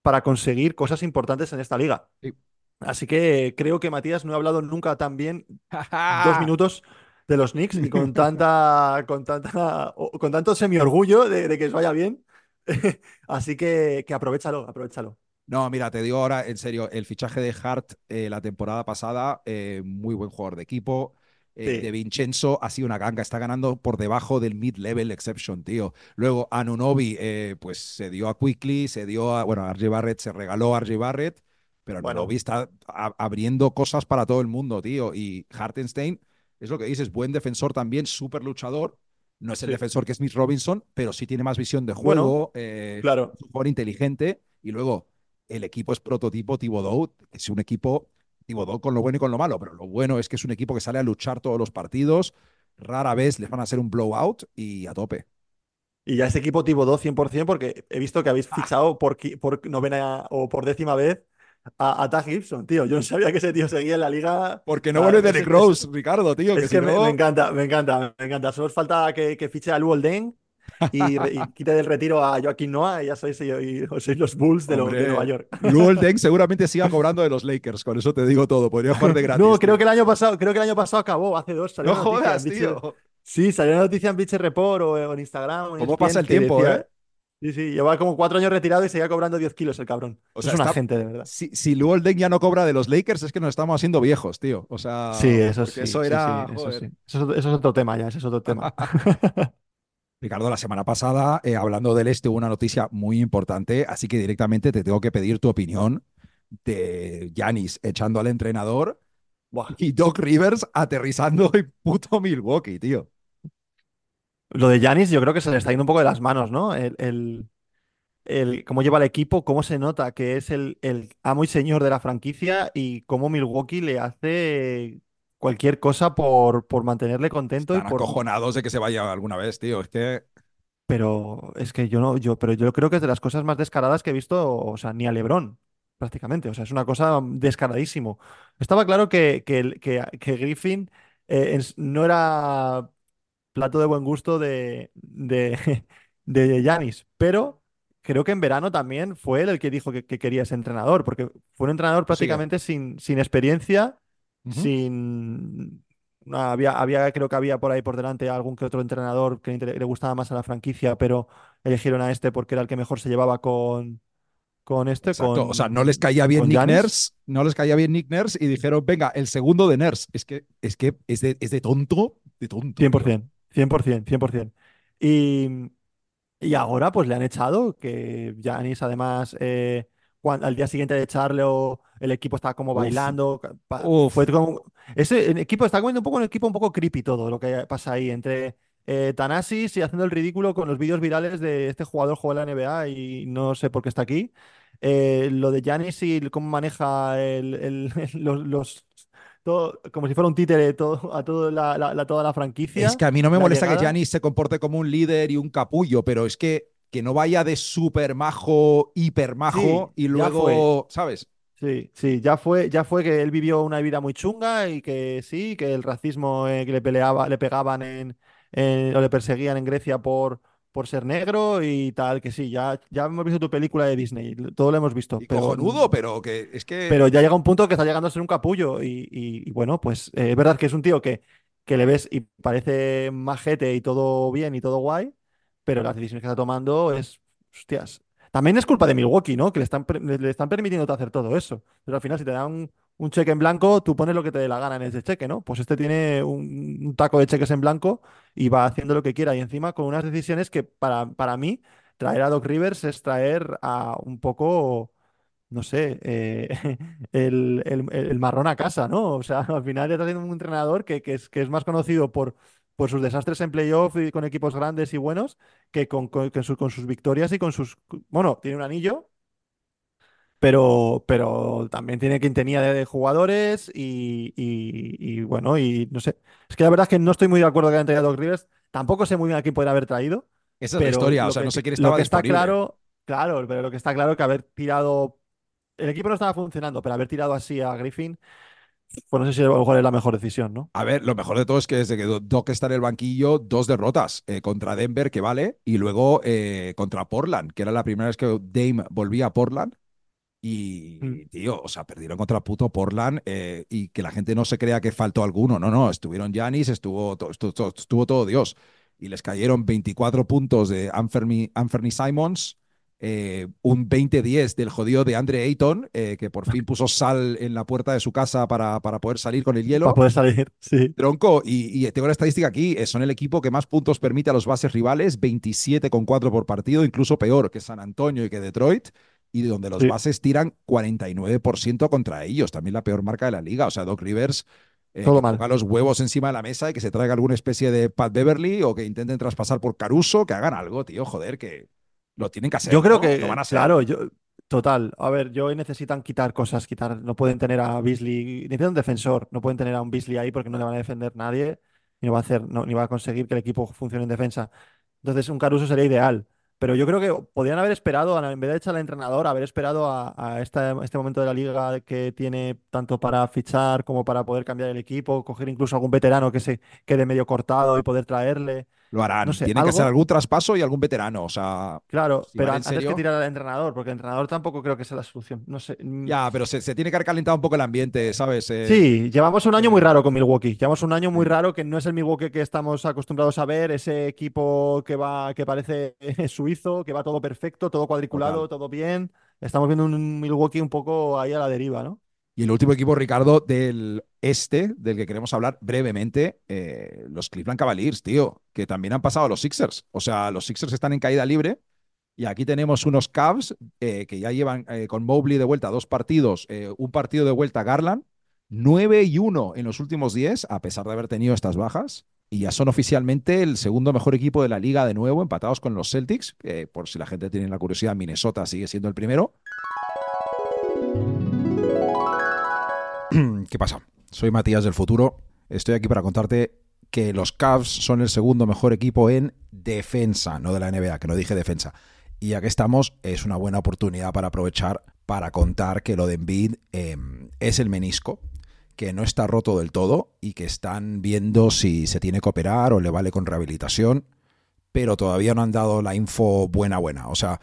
Speaker 2: para conseguir cosas importantes en esta liga.
Speaker 1: Sí.
Speaker 2: Así que creo que Matías no ha hablado nunca tan bien [laughs] dos minutos de los Knicks y con tanta, [laughs] con tanta, con tanto semi-orgullo de, de que os vaya bien. [laughs] Así que, que aprovechalo, aprovechalo.
Speaker 1: No, mira, te digo ahora en serio, el fichaje de Hart eh, la temporada pasada, eh, muy buen jugador de equipo. Eh,
Speaker 2: Sí.
Speaker 1: De Vincenzo ha sido una ganga, está ganando por debajo del mid-level exception, tío. Luego Anunobi, eh, pues se dio a Quickly, se dio a, bueno, a RJ Barrett, se regaló a RJ Barrett, pero
Speaker 2: Bueno.
Speaker 1: Anunobi está a- abriendo cosas para todo el mundo, tío. Y Hartenstein, es lo que dices, buen defensor también, súper luchador. No es el
Speaker 2: Sí.
Speaker 1: defensor que es Smith Robinson, pero sí tiene más visión de
Speaker 2: Bueno,
Speaker 1: juego. eh,
Speaker 2: Claro.
Speaker 1: un jugador inteligente y luego el equipo es prototipo Thibodeau, es un equipo Thibodeau con lo bueno y con lo malo, pero lo bueno es que es un equipo que sale a luchar todos los partidos, rara vez les van a hacer un blowout y a tope.
Speaker 2: Y ya ese equipo Thibodeau 100% porque he visto que habéis fichado por, por novena o por décima vez a, a Taj Gibson, tío. Yo no sabía que ese tío seguía en la liga.
Speaker 1: Porque no
Speaker 2: Ah,
Speaker 1: vuelve Derek Rose, Ricardo, tío, que
Speaker 2: Es
Speaker 1: si
Speaker 2: que me,
Speaker 1: no-
Speaker 2: me encanta, me encanta, me encanta. Solo os falta que, que fiche a Luol Deng y, y quite del retiro a Joaquín Noah y ya sois, y- y- sois los Bulls de, lo- de
Speaker 1: Hombre,
Speaker 2: Nueva York.
Speaker 1: Luol Deng [laughs] seguramente siga cobrando de los Lakers, con eso te digo todo, podría jugar de gratis.
Speaker 2: No, creo
Speaker 1: tío.
Speaker 2: que el año pasado, creo que el año pasado acabó, hace dos. salió
Speaker 1: No
Speaker 2: una
Speaker 1: jodas, tío.
Speaker 2: Sí, salió una noticia en Bleacher Report o, en Instagram. o en
Speaker 1: ¿Cómo
Speaker 2: ESPN
Speaker 1: pasa el tiempo,
Speaker 2: decía-
Speaker 1: eh?
Speaker 2: Sí, sí, lleva como cuatro años retirado y seguía cobrando 10 kilos el cabrón.
Speaker 1: O
Speaker 2: es
Speaker 1: sea,
Speaker 2: un
Speaker 1: está-
Speaker 2: agente, de verdad.
Speaker 1: Si, si Luol Deng ya no cobra de los Lakers, es que nos estamos haciendo viejos, tío. O sea,
Speaker 2: Sí, eso sí.
Speaker 1: Eso era.
Speaker 2: sí, eso sí. Es eso es otro tema ya, ese es otro tema. [laughs] [laughs]
Speaker 1: Ricardo, la semana pasada, eh, hablando del este, hubo una noticia muy importante, así que directamente te tengo que pedir tu opinión de Yanis echando al entrenador y Doc Rivers aterrizando en puto Milwaukee, tío.
Speaker 2: Lo de Yanis yo creo que se le está yendo un poco de las manos, ¿no? El, el- el- cómo lleva el equipo, cómo se nota que es el, el amo y señor de la franquicia y cómo Milwaukee le hace cualquier cosa por, por mantenerle contento y
Speaker 1: Están
Speaker 2: por...
Speaker 1: acojonados de que se vaya alguna vez, tío. Es que
Speaker 2: Pero es que yo no, yo, pero yo creo que es de las cosas más descaradas que he visto, o sea, ni a LeBron, prácticamente. O sea, es una cosa descaradísimo. Estaba claro que, que, que, que Griffin eh, no era plato de buen gusto de, de, [laughs] de Giannis, pero creo que en verano también fue él el que dijo que, que quería ese entrenador, porque fue un entrenador
Speaker 1: Sigue.
Speaker 2: prácticamente sin, sin experiencia, Sin... no, había, había, creo que había por ahí por delante algún que otro entrenador que le, gustaba más a la franquicia, pero eligieron a este porque era el que mejor se llevaba con, con este,
Speaker 1: Exacto.
Speaker 2: con,
Speaker 1: o sea, no les caía bien Nick
Speaker 2: Giannis.
Speaker 1: Nurse, no les caía bien Nick Nurse y dijeron, venga, el segundo de Nurse. Es que es, que es, de, es de tonto, de tonto. tío.
Speaker 2: 100%, 100%, 100%. Y, y ahora pues le han echado, que Giannis además eh, al día siguiente de echarlo el equipo estaba como bailando.
Speaker 1: Uf.
Speaker 2: Fue como, ese el equipo está comiendo un poco un equipo un poco creepy todo lo que pasa ahí entre eh, Thanasis y haciendo el ridículo con los vídeos virales de este jugador juega en la NBA y no sé por qué está aquí. Eh, lo de Giannis y cómo maneja el- el- [laughs] los, los- todo, como si fuera un títere todo, a todo la, la- la- toda la franquicia.
Speaker 1: Es que a mí no me molesta que. Giannis se comporte como un líder y un capullo, pero es que, que no vaya de súper majo, hiper majo
Speaker 2: Sí,
Speaker 1: y luego, ¿sabes?
Speaker 2: Sí, sí, ya fue, ya fue que él vivió una vida muy chunga y que sí, que el racismo eh, que le peleaba, le pegaban en, en- o le perseguían en Grecia por, por ser negro y tal, que sí, ya, ya hemos visto tu película de Disney, todo lo hemos visto,
Speaker 1: Y
Speaker 2: pero,
Speaker 1: cojonudo, pero que es que.
Speaker 2: pero ya llega un punto que está llegando a ser un capullo y, y- y bueno, pues eh, es verdad que es un tío que, que le ves y parece majete y todo bien y todo guay, pero las decisiones que está tomando es, hostias. También es culpa de Milwaukee, ¿no? Que le están, le están permitiendo hacer todo eso. Pero al final, si te dan un, un cheque en blanco, tú pones lo que te dé la gana en ese cheque, ¿no? Pues este tiene un, taco de cheques en blanco y va haciendo lo que quiera. Y encima con unas decisiones que para, para mí, traer a Doc Rivers es traer a un poco no sé, eh, [laughs] el, el- marrón a casa, ¿no? O sea, [laughs] al final está siendo un entrenador que, que es, que es más conocido por, por sus desastres en playoff y con equipos grandes y buenos que con, con- que su- con sus victorias y con sus... Bueno, tiene un anillo, pero, pero también tiene quintenía de, de jugadores y, y- y, bueno, y no sé. Es que la verdad es que no estoy muy de acuerdo que hayan traído a Doc Rivers. Tampoco sé muy bien a quién puede haber traído.
Speaker 1: esa es la historia.
Speaker 2: lo
Speaker 1: O sea,
Speaker 2: que-
Speaker 1: no sé quién
Speaker 2: lo
Speaker 1: estaba
Speaker 2: que está
Speaker 1: disponible.
Speaker 2: claro, claro, pero lo que está claro es que haber tirado. El equipo no estaba funcionando, pero haber tirado así a Griffin, pues no sé si a lo mejor es la mejor decisión, ¿no?
Speaker 1: A ver, lo mejor de todo es que desde que Doc está en el banquillo, dos derrotas eh, contra Denver, que vale, y luego eh, contra Portland, que era la primera vez que Dame volvía a Portland. Y,
Speaker 2: Mm.
Speaker 1: tío, o sea, perdieron contra puto Portland eh, y que la gente no se crea que faltó alguno. No, no, estuvieron Giannis, estuvo, to- estu- to- estuvo, todo Dios. Y les cayeron 24 puntos de Anthony, Anthony Simons, eh, un 20-10 del jodido de Andre Ayton, eh, que por fin puso sal en la puerta de su casa para, para poder salir con el hielo.
Speaker 2: Para poder salir, [laughs] sí.
Speaker 1: Tronco, y, y tengo la estadística aquí, eh, son el equipo que más puntos permite a los bases rivales, 27,4 por partido, incluso peor que San Antonio y que Detroit, y donde los
Speaker 2: Sí.
Speaker 1: bases tiran 49% contra ellos, también la peor marca de la liga. O sea, Doc Rivers eh,
Speaker 2: Todo
Speaker 1: que
Speaker 2: mal.
Speaker 1: ponga los huevos encima de la mesa y que se traiga alguna especie de Pat Beverly o que intenten traspasar por Caruso, que hagan algo, tío, joder, que lo tienen que hacer.
Speaker 2: Yo creo
Speaker 1: ¿no?
Speaker 2: que,
Speaker 1: Lo van a hacer.
Speaker 2: claro, yo, total. A ver, yo hoy necesitan quitar cosas, quitar. No pueden tener a Beasley, necesitan un defensor. No pueden tener a un Beasley ahí porque no le van a defender nadie ni va a hacer, no, ni va a conseguir que el equipo funcione en defensa. Entonces, un Caruso sería ideal. Pero yo creo que podrían haber esperado, en vez de echar al entrenador, haber esperado a, a esta- este momento de la liga que tiene tanto para fichar como para poder cambiar el equipo, coger incluso algún veterano que se quede medio cortado y poder traerle.
Speaker 1: Lo harán.
Speaker 2: No sé,
Speaker 1: Tienen que hacer algún traspaso y algún veterano. O sea,
Speaker 2: Claro,
Speaker 1: Si
Speaker 2: pero antes
Speaker 1: serio-
Speaker 2: que tirar al entrenador, porque el entrenador tampoco creo que sea la solución. No sé. mm,
Speaker 1: ya, pero se, se tiene que haber calentado un poco el ambiente, ¿sabes? Eh,
Speaker 2: Sí, llevamos un año muy raro con Milwaukee. Llevamos un año muy raro que no es el Milwaukee que estamos acostumbrados a ver, ese equipo que va, que parece [laughs] suizo, que va todo perfecto, todo cuadriculado,
Speaker 1: Total.
Speaker 2: todo bien. Estamos viendo un Milwaukee un poco ahí a la deriva, ¿no?
Speaker 1: Y el último equipo, Ricardo, del este, del que queremos hablar brevemente, eh, los Cleveland Cavaliers, tío, que también han pasado a los Sixers. O sea, los Sixers están en caída libre. Y aquí tenemos unos Cavs eh, que ya llevan eh, con Mobley de vuelta dos partidos, un partido de vuelta Garland, 9 y 1 en los últimos 10, a pesar de haber tenido estas bajas. Y ya son oficialmente el segundo mejor equipo de la liga de nuevo, empatados con los Celtics. por si la gente tiene la curiosidad, Minnesota sigue siendo el primero. [clears throat] ¿Qué pasa? Soy Matías del futuro. Estoy aquí para contarte que los Cavs son el segundo mejor equipo en defensa, no de la NBA, que no dije defensa. Y ya que estamos, es una buena oportunidad para aprovechar para contar que lo de Embiid eh, es el menisco, que no está roto del todo y que están viendo si se tiene que operar o le vale con rehabilitación, pero todavía no han dado la info buena buena. O sea,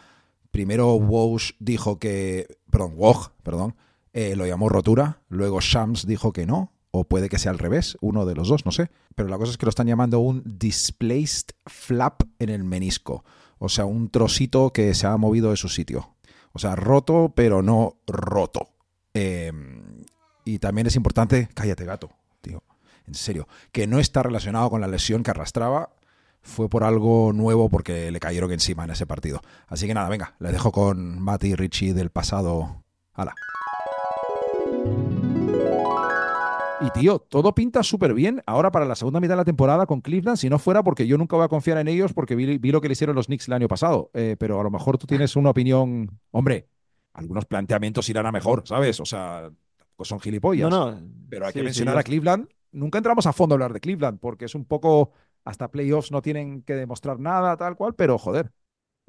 Speaker 1: primero Woj dijo que, perdón, Woj, perdón, eh, lo llamó rotura, luego Shams dijo que no, o puede que sea al revés, uno de los dos, no sé. Pero la cosa es que lo están llamando un displaced flap en el menisco, o sea, un trocito que se ha movido de su sitio. O sea, roto, pero no roto. Eh, y también es importante, cállate gato, tío, en serio, que no está relacionado con la lesión que arrastraba, fue por algo nuevo porque le cayeron encima en ese partido. Así que nada, venga, les dejo con Mati y Richie del pasado. Hala. Y tío, todo pinta súper bien ahora para la segunda mitad de la temporada con Cleveland, si no fuera porque yo nunca voy a confiar en ellos porque vi, vi lo que le hicieron los Knicks el año pasado. Eh, pero a lo mejor tú tienes una opinión, hombre, algunos planteamientos irán a mejor, ¿sabes? O sea, pues son gilipollas.
Speaker 2: No, no.
Speaker 1: Pero hay
Speaker 2: sí,
Speaker 1: que mencionar a Cleveland. Nunca entramos a fondo a hablar de Cleveland porque es un poco, hasta playoffs no tienen que demostrar nada, tal cual, pero joder.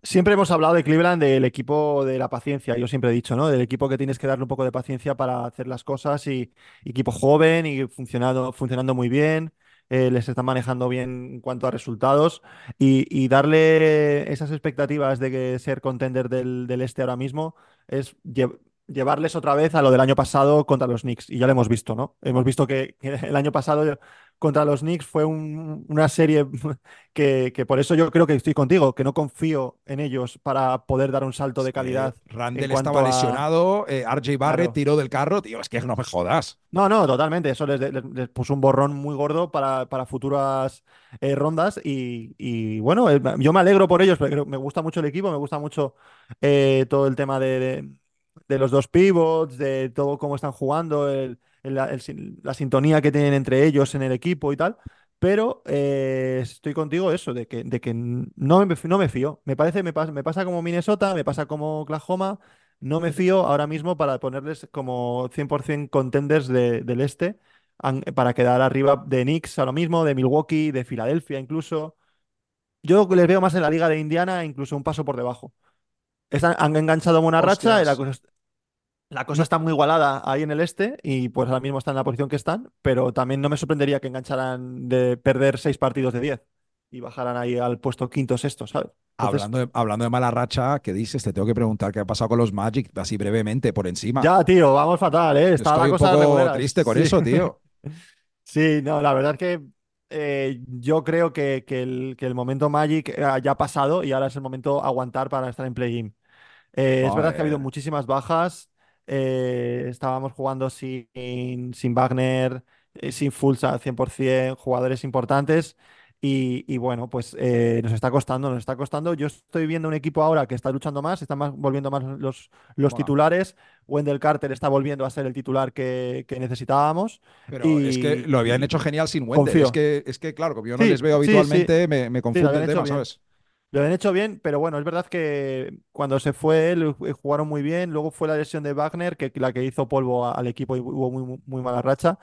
Speaker 2: Siempre hemos hablado de Cleveland, del equipo de la paciencia, yo siempre he dicho, ¿no? Del equipo que tienes que darle un poco de paciencia para hacer las cosas y equipo joven y funcionando, funcionando muy bien, eh, les están manejando bien en cuanto a resultados y, darle esas expectativas de que ser contender del, este ahora mismo es lle- llevarles otra vez a lo del año pasado contra los Knicks y ya lo hemos visto, ¿no? Hemos visto que el año pasado contra los Knicks fue un- una serie [laughs] que, que por eso yo creo que estoy contigo, que no confío en ellos para poder dar un salto de calidad.
Speaker 1: Eh, Randall estaba
Speaker 2: a-
Speaker 1: lesionado, eh, RJ Barrett
Speaker 2: Claro.
Speaker 1: tiró del carro, tío, es que no me jodas.
Speaker 2: No, no, totalmente. Eso les, les- les puso un borrón muy gordo para, para futuras eh, rondas. Y, y, bueno, eh, yo me alegro por ellos, porque me gusta mucho el equipo, me gusta mucho eh, todo el tema de, de- de los dos pivots, de todo cómo están jugando, el- el- la- el sin- la sintonía que tienen entre ellos en el equipo y tal. Pero eh, estoy contigo eso, de que, de que no me, no me fío. Me parece, me pasa, me pasa como Minnesota, me pasa como Oklahoma. No me fío ahora mismo para ponerles como 100% contenders de- del este, para quedar arriba de Knicks ahora mismo, de Milwaukee, de Filadelfia incluso. Yo les veo más en la liga de Indiana, incluso un paso por debajo. Están- han enganchado buena racha y la
Speaker 1: Hostias.
Speaker 2: cosa, es- la cosa está muy igualada ahí en el este y pues ahora mismo están en la posición que están, pero también no me sorprendería que engancharan de perder seis partidos de 10 y bajaran ahí al puesto quinto sexto, ¿sabes? Entonces,
Speaker 1: Hablando de, hablando de mala racha, ¿qué dices? Te tengo que preguntar qué ha pasado con los Magic, así brevemente, por encima.
Speaker 2: ya, tío, vamos fatal, ¿eh? Está
Speaker 1: Estoy
Speaker 2: la
Speaker 1: un poco triste con
Speaker 2: Sí.
Speaker 1: eso, tío. [laughs]
Speaker 2: Sí, no, la verdad es que eh, yo creo que, que el, que el momento Magic ya ha pasado y ahora es el momento aguantar para estar en play-in. Eh, es verdad que ha habido muchísimas bajas. Eh, estábamos jugando sin, sin Wagner, eh, sin Fultz al 100%, jugadores importantes. Y, y bueno, pues eh, nos está costando, nos está costando. Yo estoy viendo un equipo ahora que está luchando más, están más, volviendo más los, los
Speaker 1: Wow.
Speaker 2: titulares. Wendell Carter está volviendo a ser el titular que, que necesitábamos.
Speaker 1: Pero es que lo habían hecho genial sin Wendell. Es que, es que, claro, como yo no
Speaker 2: Sí,
Speaker 1: les veo
Speaker 2: sí,
Speaker 1: habitualmente, me, me confunde el tema,
Speaker 2: bien. Lo han hecho bien, pero bueno, es verdad que cuando se fue él eh, jugaron muy bien. Luego fue la lesión de Wagner, que la que hizo polvo al equipo y hubo muy, muy, mala racha.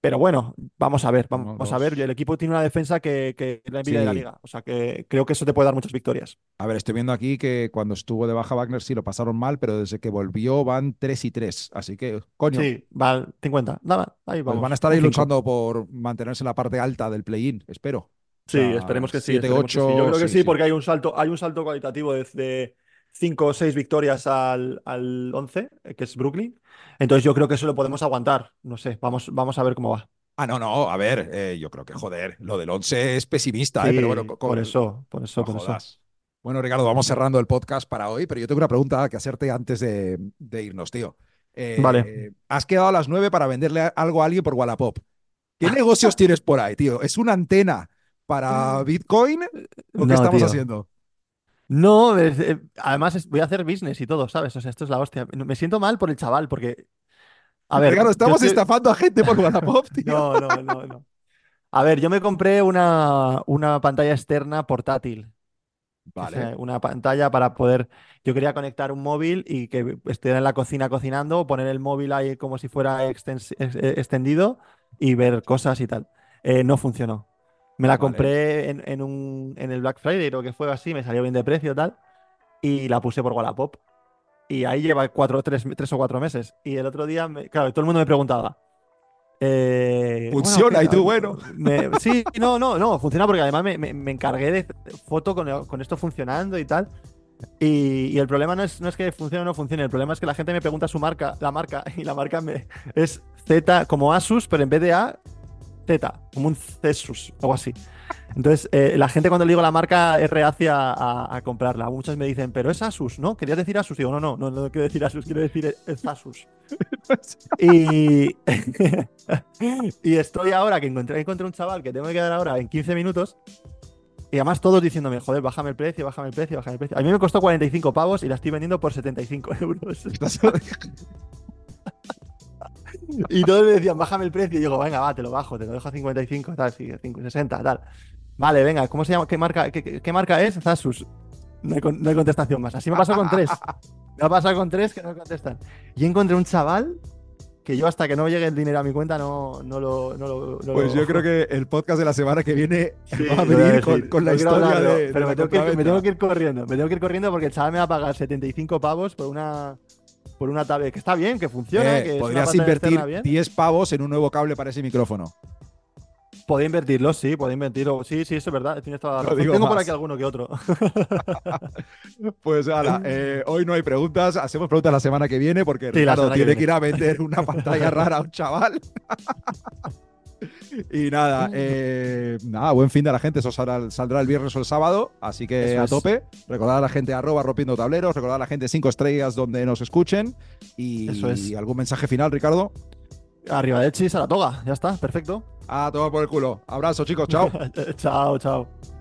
Speaker 2: Pero bueno, vamos a ver, vamos
Speaker 1: Vamos.
Speaker 2: a ver. El equipo tiene una defensa que, que es la envidia de la liga. O sea que creo que eso te puede dar muchas victorias.
Speaker 1: A ver, estoy viendo aquí que cuando estuvo de baja Wagner sí lo pasaron mal, pero desde que volvió van 3 y 3. Así que, coño,
Speaker 2: Sí, va 50. Nada, ahí
Speaker 1: pues
Speaker 2: vamos.
Speaker 1: van a estar ahí luchando por mantenerse en la parte alta del play-in, espero.
Speaker 2: Sí, esperemos que sí.
Speaker 1: 7,
Speaker 2: esperemos que sí.
Speaker 1: 8,
Speaker 2: Yo creo que
Speaker 1: sí,
Speaker 2: porque hay un salto, hay un salto cualitativo desde 5 o 6 victorias al, al 11, eh, que es Brooklyn. Entonces yo creo que eso lo podemos aguantar. No sé, vamos, vamos a ver cómo va.
Speaker 1: Ah, no, no, a ver, eh, yo creo que, joder, lo del 11 es pesimista, eh, pero bueno, co-
Speaker 2: por
Speaker 1: con-
Speaker 2: eso, por eso, por eso.
Speaker 1: Bueno, Ricardo, vamos cerrando el podcast para hoy, pero yo tengo una pregunta que hacerte antes de, de irnos, tío. Eh,
Speaker 2: Vale.
Speaker 1: Has quedado a las 9 para venderle algo a alguien por Wallapop. ¿Qué negocios tienes por ahí, tío? ¿Es una antena para Bitcoin? ¿O qué
Speaker 2: No,
Speaker 1: estamos
Speaker 2: tío.
Speaker 1: haciendo?
Speaker 2: No, eh, además es- voy a hacer business y todo, ¿sabes? O sea, esto es la hostia. Me siento mal por el chaval, porque. A ver,
Speaker 1: estamos
Speaker 2: estoy-
Speaker 1: estafando a gente por Wallapop, [laughs] tío.
Speaker 2: No, no, no, no. A ver, yo me compré una, una pantalla externa portátil. O sea,
Speaker 1: Vale.
Speaker 2: una pantalla para poder. Yo quería conectar un móvil y que estuviera en la cocina cocinando, poner el móvil ahí como si fuera extens- eh, extendido y ver cosas y tal. Eh, no funcionó. Me la
Speaker 1: Vale.
Speaker 2: compré en, en un, en el Black Friday, creo que fue así, me salió bien de precio y tal. Y la puse por Wallapop. Y ahí lleva cuatro, tres, tres o cuatro meses. Y el otro día, me- claro, todo el mundo me preguntaba. eh, bueno,
Speaker 1: Funciona,
Speaker 2: ¿qué
Speaker 1: y tú, bueno.
Speaker 2: Me- [laughs] sí, no, no, no, funciona porque además me, me- encargué de foto con, con esto funcionando y tal. Y, y el problema no es, no es que funcione o no funcione, el problema es que la gente me pregunta su marca, la marca, [laughs] y la marca es Z, como Asus, pero en vez de A, Como un Cesus, algo así. Entonces, eh, la gente cuando le digo la marca es reacia a, a comprarla. Muchos me dicen, pero es Asus, ¿no? ¿Querías decir Asus? Digo, no, no, no, no quiero decir Asus, quiero decir es Asus. [laughs] Y, [laughs] y estoy ahora que encontré, encontré un chaval que tengo que quedar ahora en 15 minutos. Y además todos diciéndome, joder, bájame el precio, bájame el precio, bájame el precio. A mí me costó 45 pavos y la estoy vendiendo por 75 euros. [laughs] [laughs] Y todos me decían, bájame el precio. Y digo, venga, va, te lo bajo, te lo dejo a 55, tal, sí, 5, 60, tal. Vale, venga, ¿cómo se llama? ¿Qué marca, qué, marca es? Zasus. No hay, no hay contestación más. Así me pasó con tres. [laughs] Me ha pasado con tres que no contestan. Y encontré un chaval que yo hasta que no llegue el dinero a mi cuenta no, no lo... No lo- no
Speaker 1: Pues yo creo que el podcast de la semana que viene
Speaker 2: Sí,
Speaker 1: va a venir con, la historia de, de
Speaker 2: Pero me, tengo que, ir- me
Speaker 1: compraventa.
Speaker 2: tengo que ir corriendo. Me tengo que ir corriendo porque el chaval me va a pagar 75 pavos por una... Por una tablet que está bien, que funciona,
Speaker 1: Eh,
Speaker 2: que
Speaker 1: podrías invertir
Speaker 2: externa bien.
Speaker 1: 10 pavos en un nuevo cable para ese micrófono.
Speaker 2: Podía invertirlo, sí, podía invertirlo. Sí, sí, eso es verdad. Tienes toda la
Speaker 1: No
Speaker 2: razón.
Speaker 1: digo
Speaker 2: Tengo por aquí alguno que otro. [laughs]
Speaker 1: Pues ala, eh, hoy no hay preguntas, hacemos preguntas la semana que viene porque
Speaker 2: Sí,
Speaker 1: Ricardo
Speaker 2: que
Speaker 1: tiene que, ir a vender una pantalla rara a un chaval. [laughs] [laughs] y nada, eh, nada, buen fin de la gente, eso saldrá, saldrá el viernes o el sábado, así que
Speaker 2: Eso
Speaker 1: a
Speaker 2: es.
Speaker 1: tope. Recordad a la gente arroba rompiendo tableros, recordad a la gente cinco estrellas donde nos escuchen y
Speaker 2: Eso es.
Speaker 1: algún mensaje final, Ricardo.
Speaker 2: Arriba de Chis a la toga. Ya está, perfecto.
Speaker 1: A tomar por el culo. Abrazo, chicos, chao. [laughs]
Speaker 2: chao, chao.